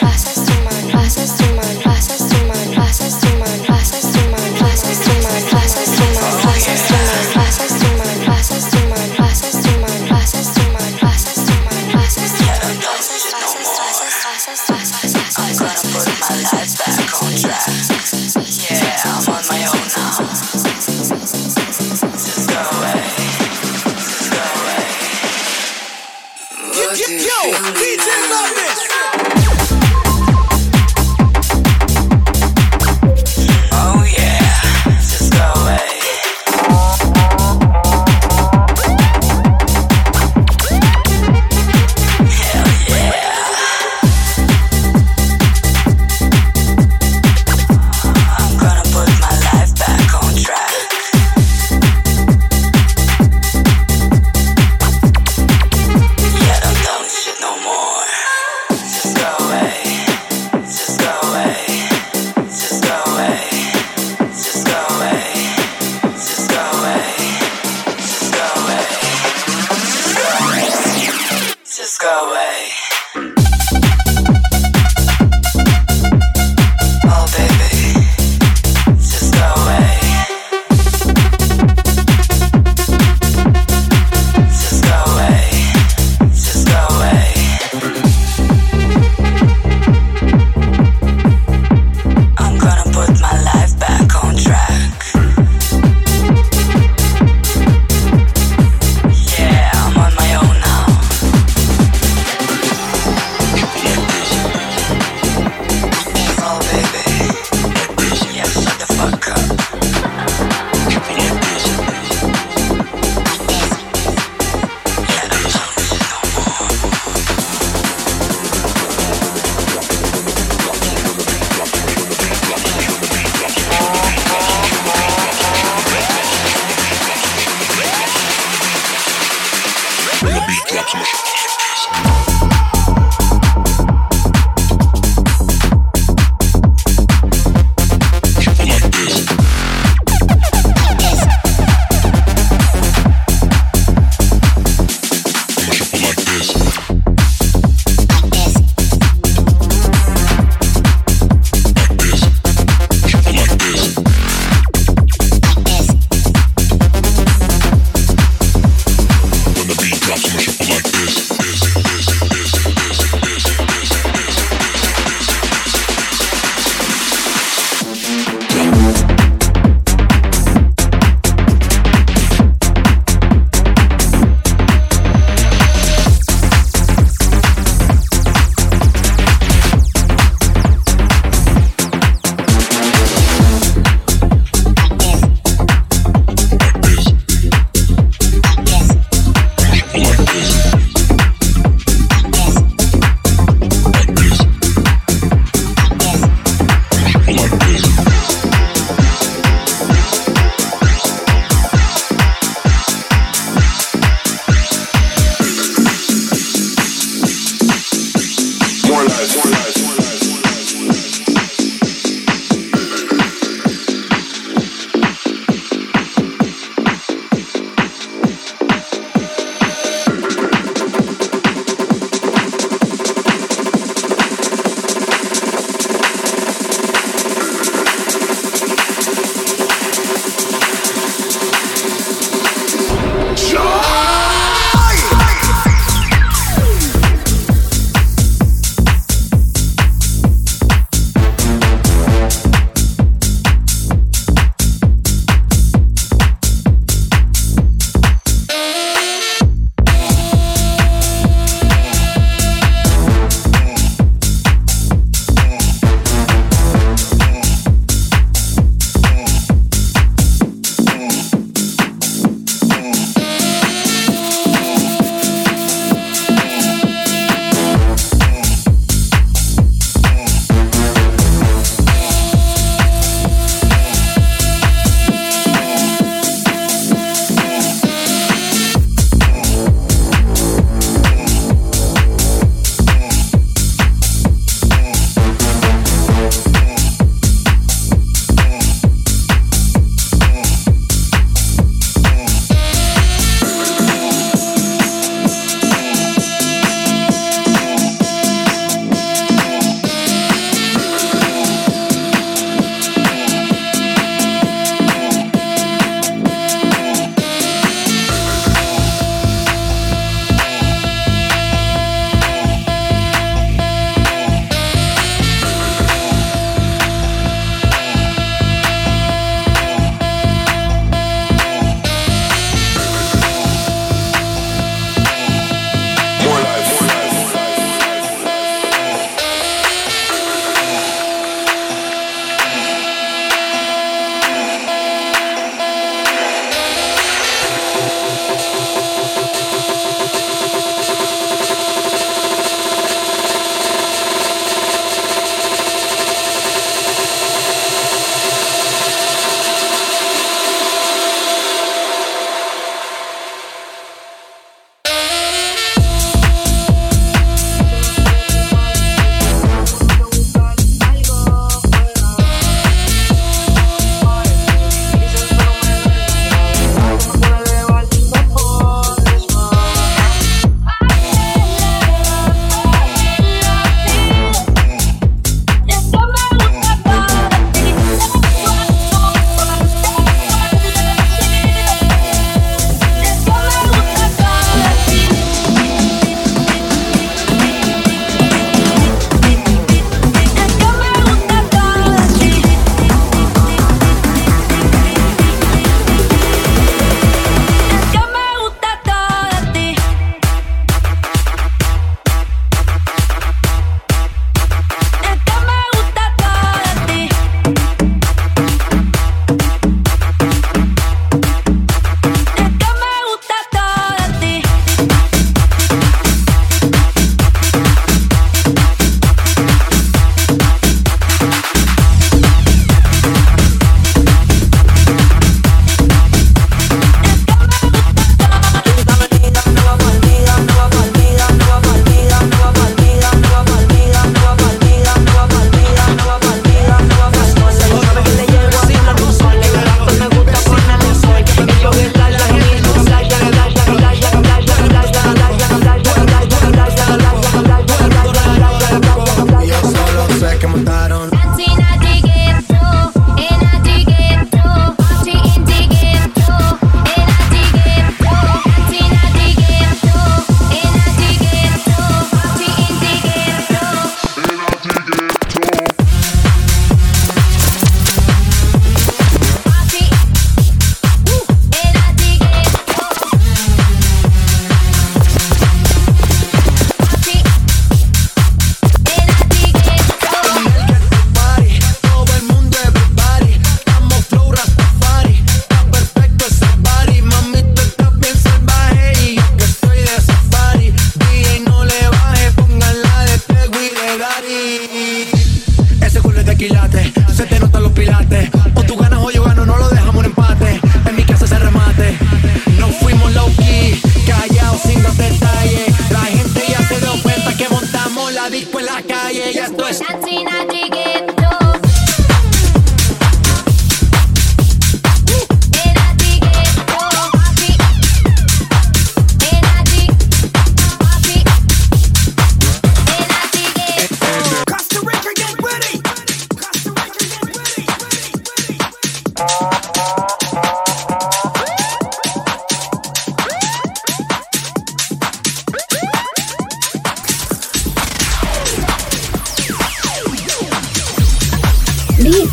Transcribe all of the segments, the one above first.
pasas through mano, pasas tu mano.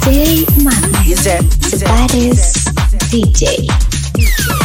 DJ Mames, the baddest DJ. DJ.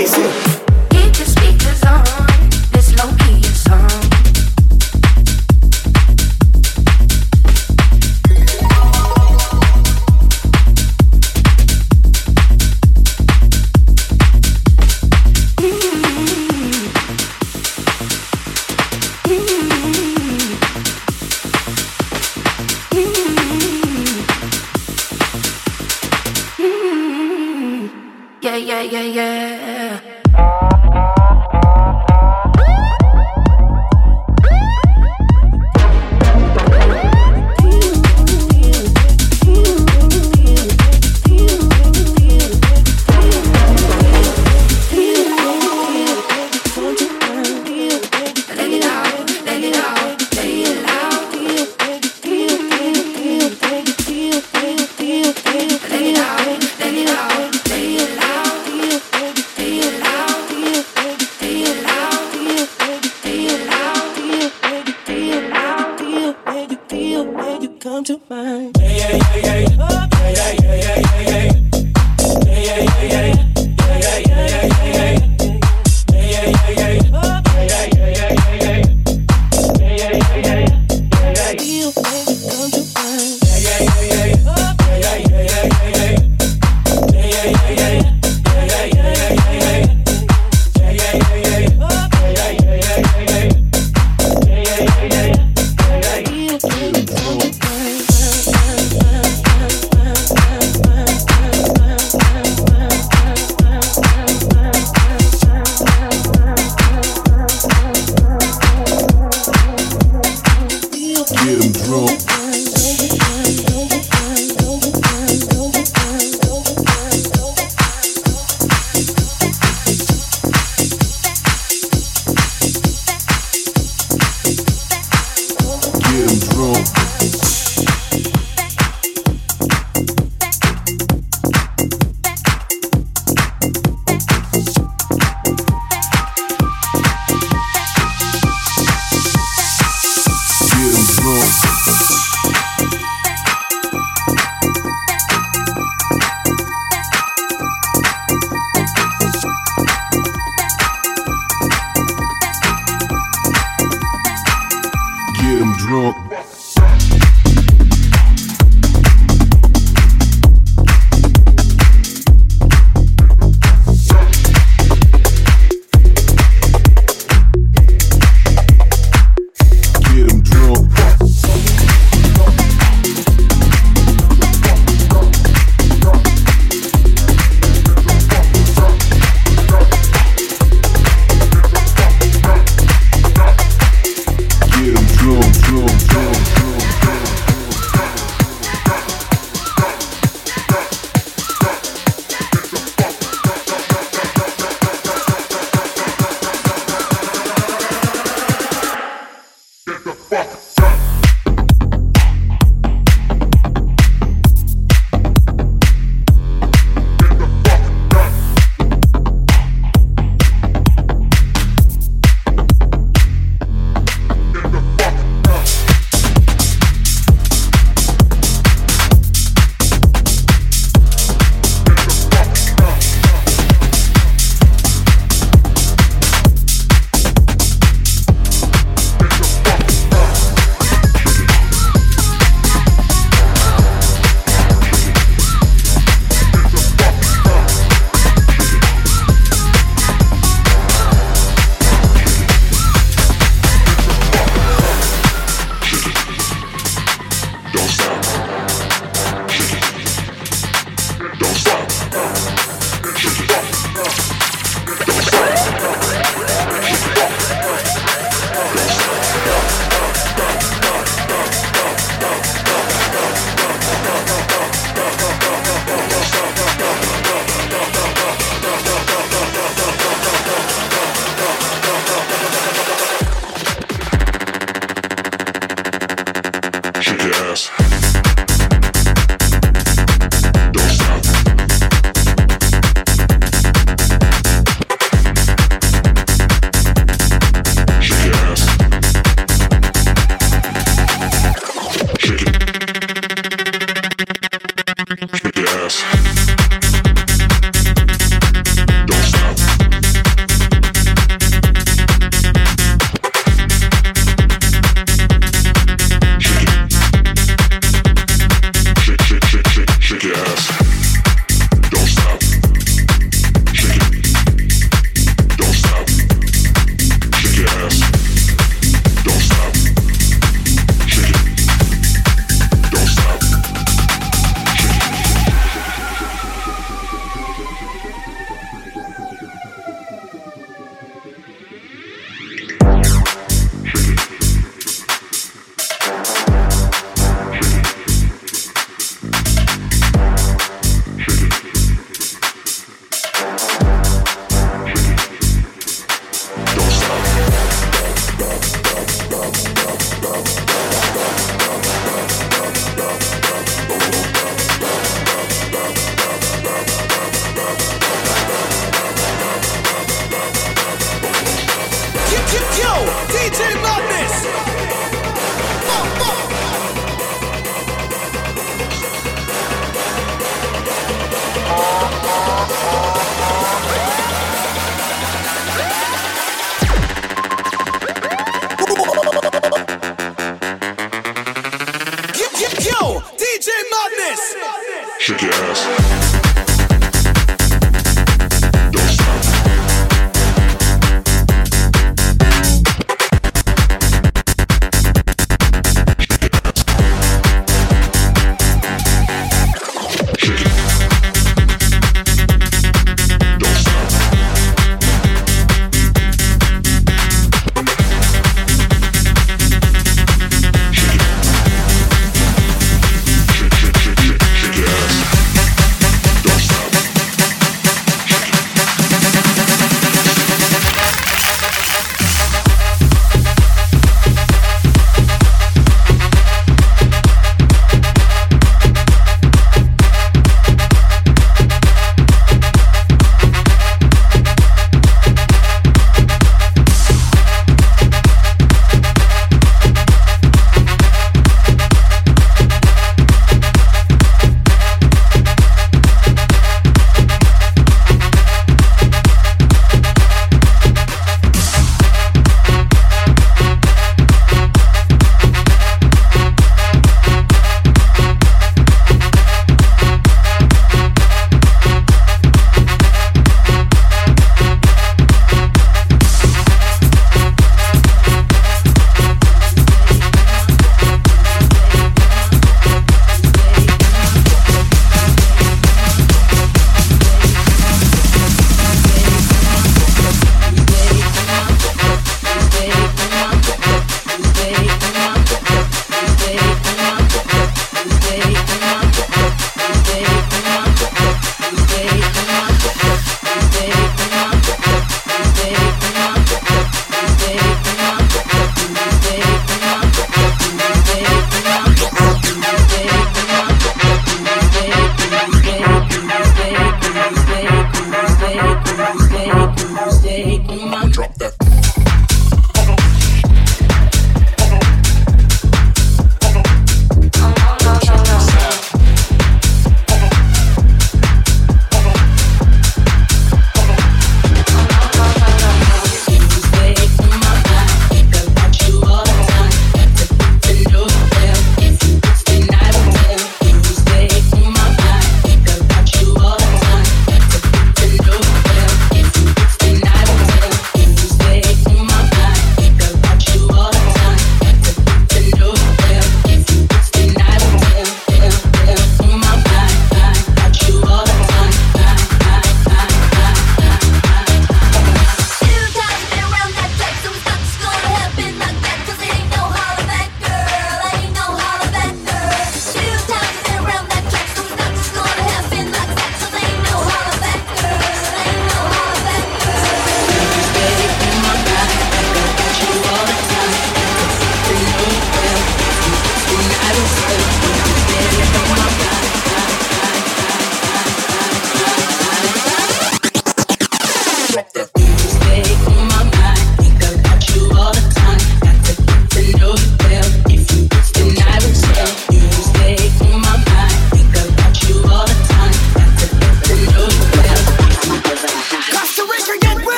Tyson.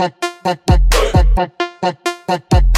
Thank you.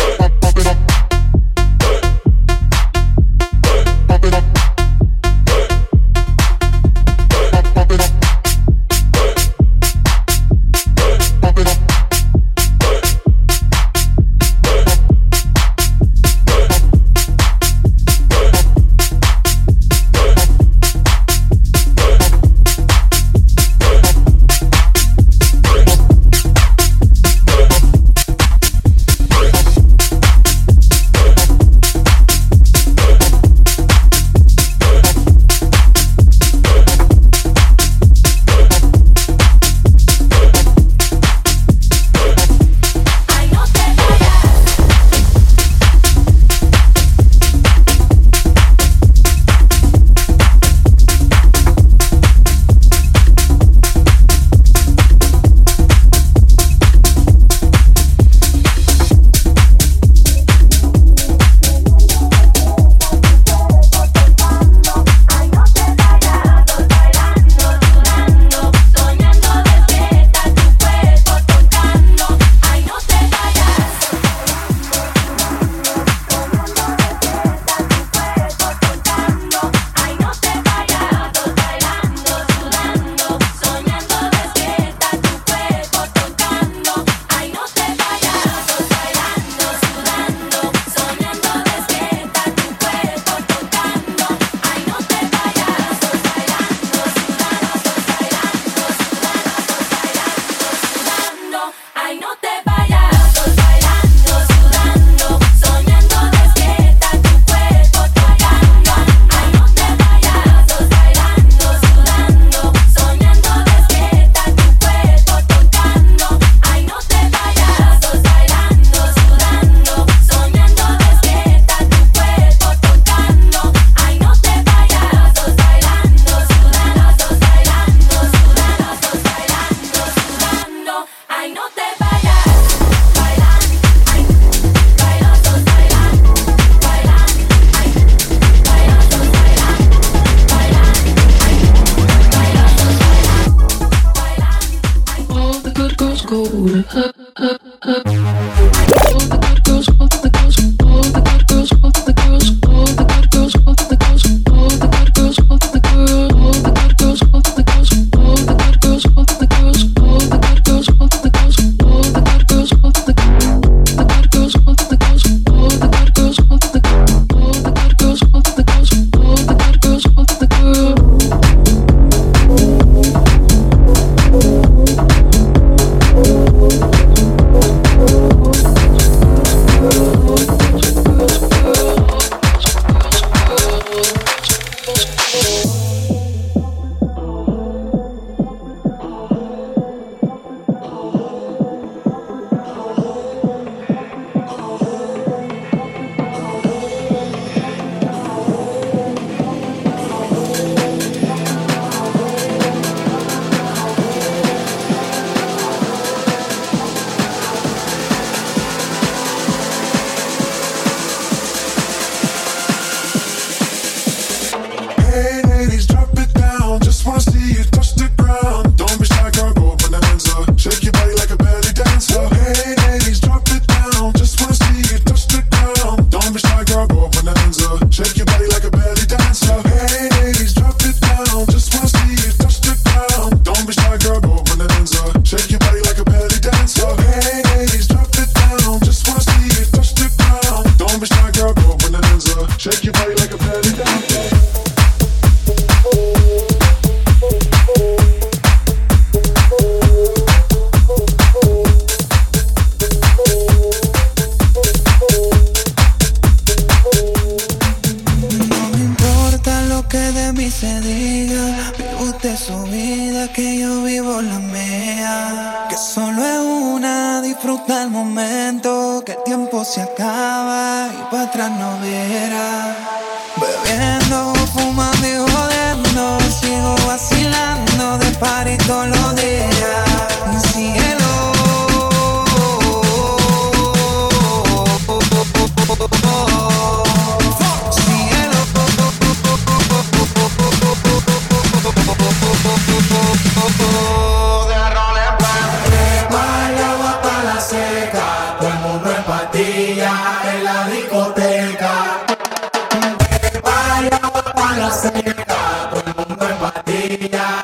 Hallelujah.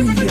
Hallelujah.